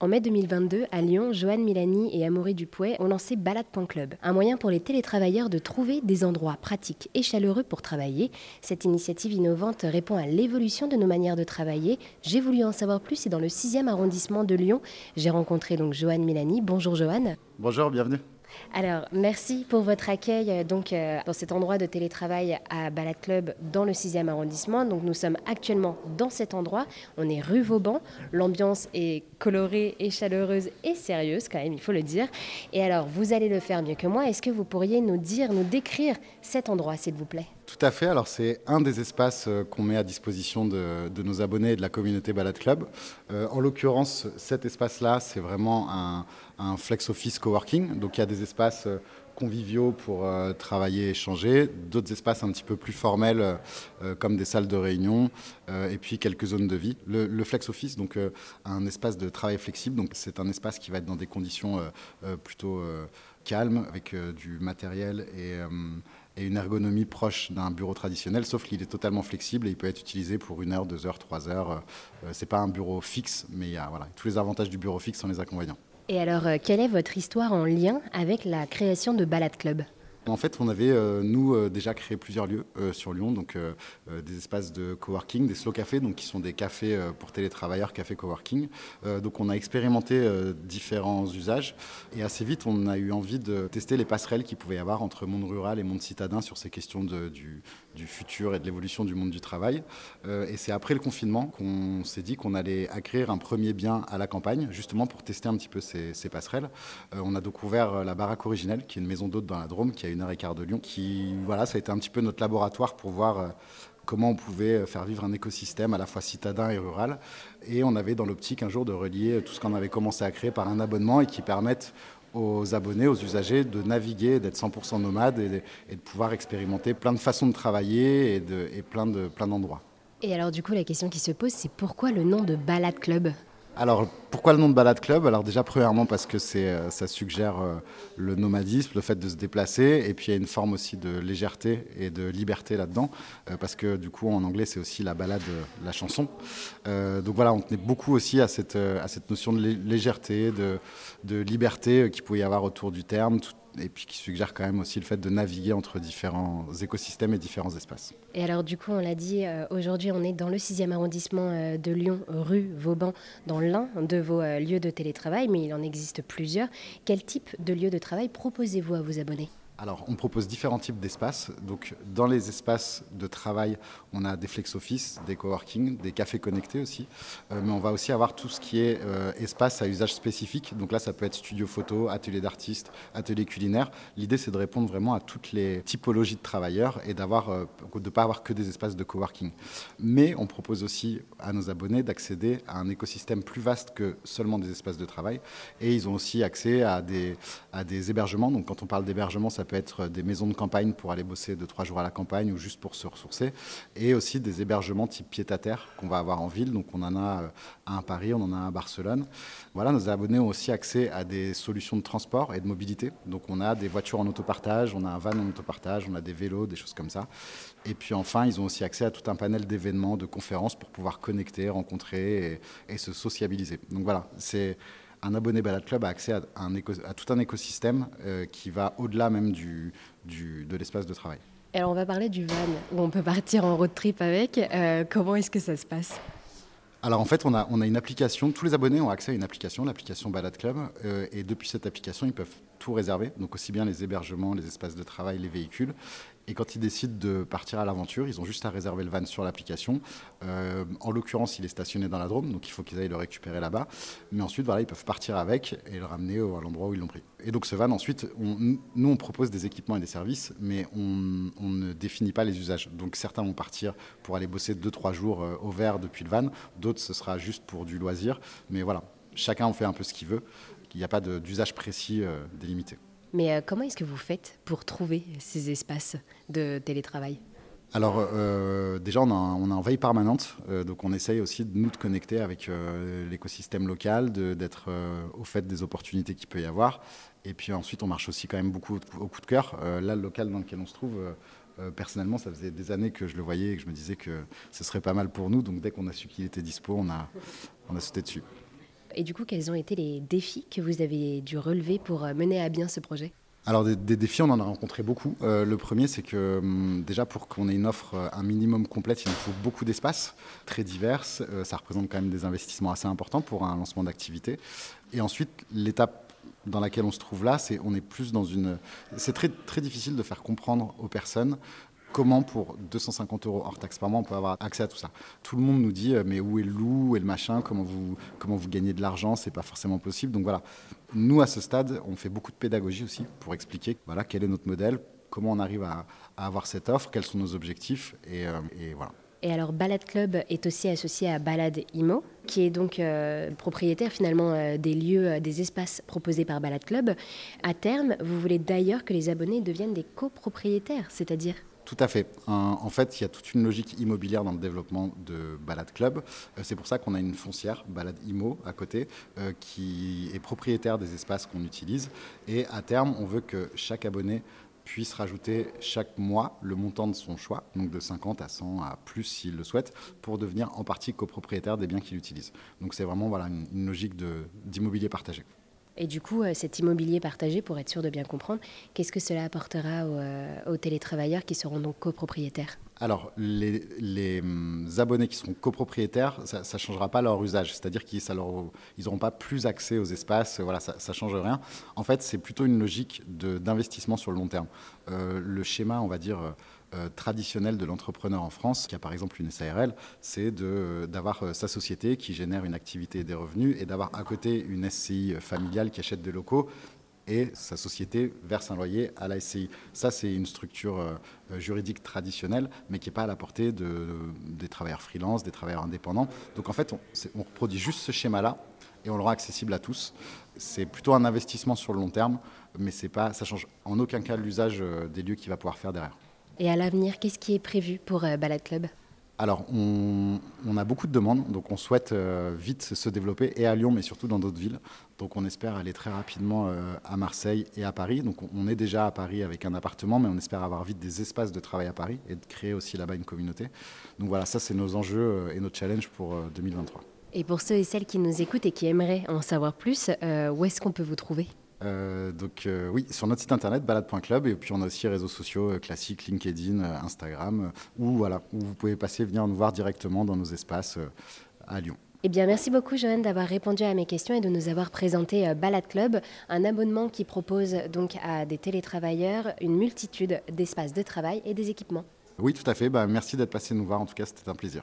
En mai 2022, à Lyon, Joanne Milani et Amaury Dupouet ont lancé Balade.club, un moyen pour les télétravailleurs de trouver des endroits pratiques et chaleureux pour travailler. Cette initiative innovante répond à l'évolution de nos manières de travailler. J'ai voulu en savoir plus et dans le 6e arrondissement de Lyon, j'ai rencontré donc Joanne Milani. Bonjour Joanne. Bonjour, bienvenue. Alors, merci pour votre accueil euh, donc, euh, dans cet endroit de télétravail à Balade Club dans le 6e arrondissement. Donc, nous sommes actuellement dans cet endroit. On est rue Vauban. L'ambiance est colorée et chaleureuse et sérieuse, quand même, il faut le dire. Et alors, vous allez le faire mieux que moi. Est-ce que vous pourriez nous dire, nous décrire cet endroit, s'il vous plaît? Tout à fait. Alors, c'est un des espaces euh, qu'on met à disposition de, nos abonnés et de la communauté Balade Club. en l'occurrence, cet espace-là, c'est vraiment un, flex office coworking. Donc, il y a des espaces euh, conviviaux pour euh, travailler, échanger, d'autres espaces un petit peu plus formels euh, comme des salles de réunion et puis quelques zones de vie. Le, flex office, donc un espace de travail flexible, donc c'est un espace qui va être dans des conditions plutôt calmes avec du matériel et, et une ergonomie proche d'un bureau traditionnel, sauf qu'il est totalement flexible et il peut être utilisé pour une heure, deux heures, trois heures. c'est pas un bureau fixe, mais il voilà, tous les avantages du bureau fixe sans les inconvénients. Et alors, euh, quelle est votre histoire en lien avec la création de Balade Club? En fait, on avait, euh, nous, euh, déjà créé plusieurs lieux euh, sur Lyon, donc des espaces de coworking, des slow cafés, donc qui sont des cafés pour télétravailleurs, cafés coworking. donc on a expérimenté différents usages et assez vite, on a eu envie de tester les passerelles qu'il pouvait y avoir entre monde rural et monde citadin sur ces questions de, du, futur et de l'évolution du monde du travail. et c'est après le confinement qu'on s'est dit qu'on allait acquérir un premier bien à la campagne, justement pour tester un petit peu ces, ces passerelles. on a découvert la baraque originelle, qui est une maison d'hôte dans la Drôme, qui a une heure et quart de Lyon, qui, voilà, ça a été un petit peu notre laboratoire pour voir euh, comment on pouvait faire vivre un écosystème à la fois citadin et rural. Et on avait dans l'optique un jour de relier tout ce qu'on avait commencé à créer par un abonnement et qui permettent aux abonnés, aux usagers de naviguer, d'être 100% nomades et de, pouvoir expérimenter plein de façons de travailler et, de, plein d'endroits. et alors du coup, la question qui se pose, c'est pourquoi le nom de Balade Club? Alors, pourquoi le nom de Balade Club? Alors déjà, premièrement, parce que euh, ça suggère euh, le nomadisme, le fait de se déplacer, et puis il y a une forme aussi de légèreté et de liberté là-dedans, euh, parce que du coup, en anglais, c'est aussi la balade, la chanson. donc voilà, on tenait beaucoup aussi à cette, notion de légèreté, de, liberté qu'il pouvait y avoir autour du terme, et puis qui suggère quand même aussi le fait de naviguer entre différents écosystèmes et différents espaces. Et alors du coup, on l'a dit, euh, aujourd'hui on est dans le 6e arrondissement euh, de Lyon, rue Vauban, dans l'un de vos euh, lieux de télétravail, mais il en existe plusieurs. Quel type de lieu de travail proposez-vous à vos abonnés? Alors, on propose différents types d'espaces. Donc, dans les espaces de travail, on a des flex office, des coworking, des cafés connectés aussi. Euh, mais on va aussi avoir tout ce qui est euh, espace à usage spécifique. Donc là, ça peut être studio photo, atelier d'artistes, atelier culinaire. L'idée, c'est de répondre vraiment à toutes les typologies de travailleurs et d'avoir, euh, de ne pas avoir que des espaces de coworking. Mais on propose aussi à nos abonnés d'accéder à un écosystème plus vaste que seulement des espaces de travail. Et ils ont aussi accès à des, à des hébergements. Donc, quand on parle d'hébergement, ça peut être des maisons de campagne pour aller bosser deux, trois jours à la campagne ou juste pour se ressourcer, et aussi des hébergements type pied-à-terre qu'on va avoir en ville. Donc on en a euh, un à Paris, on en a un à Barcelone. Voilà, nos abonnés ont aussi accès à des solutions de transport et de mobilité. Donc on a des voitures en autopartage, on a un van en autopartage, on a des vélos, des choses comme ça. Et puis enfin, ils ont aussi accès à tout un panel d'événements, de conférences pour pouvoir connecter, rencontrer et, et se sociabiliser. Donc voilà, c'est un abonné Balade Club a accès à, à tout un écosystème euh, qui va au-delà même du, de l'espace de travail. Alors on va parler du van, où on peut partir en road trip avec. Euh, comment est-ce que ça se passe? Alors en fait, on a, on a une application, tous les abonnés ont accès à une application, l'application Balade Club, euh, et depuis cette application, ils peuvent tout réserver, donc aussi bien les hébergements, les espaces de travail, les véhicules, et quand ils décident de partir à l'aventure, ils ont juste à réserver le van sur l'application. Euh, en l'occurrence, il est stationné dans la Drôme, donc il faut qu'ils aillent le récupérer là-bas. Mais ensuite, voilà, ils peuvent partir avec et le ramener à l'endroit où ils l'ont pris. Et donc ce van, ensuite, nous, on propose des équipements et des services, mais on, ne définit pas les usages. Donc certains vont partir pour aller bosser 2-3 jours euh, au vert depuis le van, d'autres, ce sera juste pour du loisir. Mais voilà, chacun en fait un peu ce qu'il veut. Il n'y a pas d'usage précis euh, délimité. Mais euh, comment est-ce que vous faites pour trouver ces espaces de télétravail? Alors euh, déjà on, a, en veille permanente, euh, donc on essaye aussi de nous de connecter avec l'écosystème local, d'être au fait des opportunités qu'il peut y avoir. Et puis ensuite on marche aussi quand même beaucoup au coup de cœur. là le local dans lequel on se trouve, personnellement ça faisait des années que je le voyais et que je me disais que ce serait pas mal pour nous. Donc dès qu'on a su qu'il était dispo, on a, on a sauté dessus. Et du coup, quels ont été les défis que vous avez dû relever pour mener à bien ce projet? Alors des, défis, on en a rencontré beaucoup. Euh, le premier, c'est que hum, déjà pour qu'on ait une offre euh, un minimum complète, il nous faut beaucoup d'espace, très divers. Euh, ça représente quand même des investissements assez importants pour un lancement d'activité. Et ensuite, l'étape dans laquelle on se trouve là, c'est on est plus dans une. C'est très très difficile de faire comprendre aux personnes comment pour 250 euros hors taxe par mois on peut avoir accès à tout ça. Tout le monde nous dit euh, mais où est le loup, où est le machin, comment vous, comment vous gagnez de l'argent, c'est pas forcément possible. Donc voilà, nous à ce stade, on fait beaucoup de pédagogie aussi pour expliquer voilà quel est notre modèle, comment on arrive à, avoir cette offre, quels sont nos objectifs et, euh, voilà. Et alors Balade Club est aussi associé à Balade Imo, qui est donc euh, propriétaire finalement des lieux, des espaces proposés par Balade Club. À terme, vous voulez d'ailleurs que les abonnés deviennent des copropriétaires, c'est-à-dire tout à fait. En fait, il y a toute une logique immobilière dans le développement de Balade Club. Euh, c'est pour ça qu'on a une foncière, Balade Imo, à côté, euh, qui est propriétaire des espaces qu'on utilise. Et à terme, on veut que chaque abonné puisse rajouter chaque mois le montant de son choix, donc de 50 à 100 à plus s'il le souhaite, pour devenir en partie copropriétaire des biens qu'il utilise. Donc c'est vraiment voilà, une, une logique d'immobilier partagé. Et du coup, euh, cet immobilier partagé, pour être sûr de bien comprendre, qu'est-ce que cela apportera aux, euh, télétravailleurs qui seront donc copropriétaires alors, les, hum, abonnés qui seront copropriétaires, ça ne changera pas leur usage. C'est-à-dire qu'ils n'auront pas plus accès aux espaces. Voilà, ça ne change rien. En fait, c'est plutôt une logique d'investissement sur le long terme. Euh, le schéma, on va dire, euh, traditionnel de l'entrepreneur en France, qui a par exemple une SARL, c'est d'avoir euh, sa société qui génère une activité et des revenus et d'avoir à côté une SCI familiale qui achète des locaux et sa société verse un loyer à la SCI. Ça, c'est une structure euh, juridique traditionnelle, mais qui n'est pas à la portée de, des travailleurs freelance, des travailleurs indépendants. Donc en fait, on, on reproduit juste ce schéma-là et on le rend accessible à tous. C'est plutôt un investissement sur le long terme, mais pas, ça change en aucun cas l'usage des lieux qu'il va pouvoir faire derrière. Et à l'avenir, qu'est-ce qui est prévu pour euh, Balade Club? Alors, on, a beaucoup de demandes, donc on souhaite euh, vite se développer, et à Lyon, mais surtout dans d'autres villes. Donc, on espère aller très rapidement euh, à Marseille et à Paris. Donc, on, est déjà à Paris avec un appartement, mais on espère avoir vite des espaces de travail à Paris et de créer aussi là-bas une communauté. Donc, voilà, ça, c'est nos enjeux et nos challenges pour 2023. Et pour ceux et celles qui nous écoutent et qui aimeraient en savoir plus, où est-ce qu'on peut vous trouver? Euh, donc euh, oui, sur notre site internet balade.club et puis on a aussi les réseaux sociaux euh, classiques, LinkedIn, Instagram, où voilà, où vous pouvez passer venir nous voir directement dans nos espaces à Lyon. Eh bien, merci beaucoup, Joanne, d'avoir répondu à mes questions et de nous avoir présenté Balade Club, un abonnement qui propose donc à des télétravailleurs une multitude d'espaces de travail et des équipements. Oui, tout à fait. Bah, merci d'être passé nous voir. En tout cas, c'était un plaisir.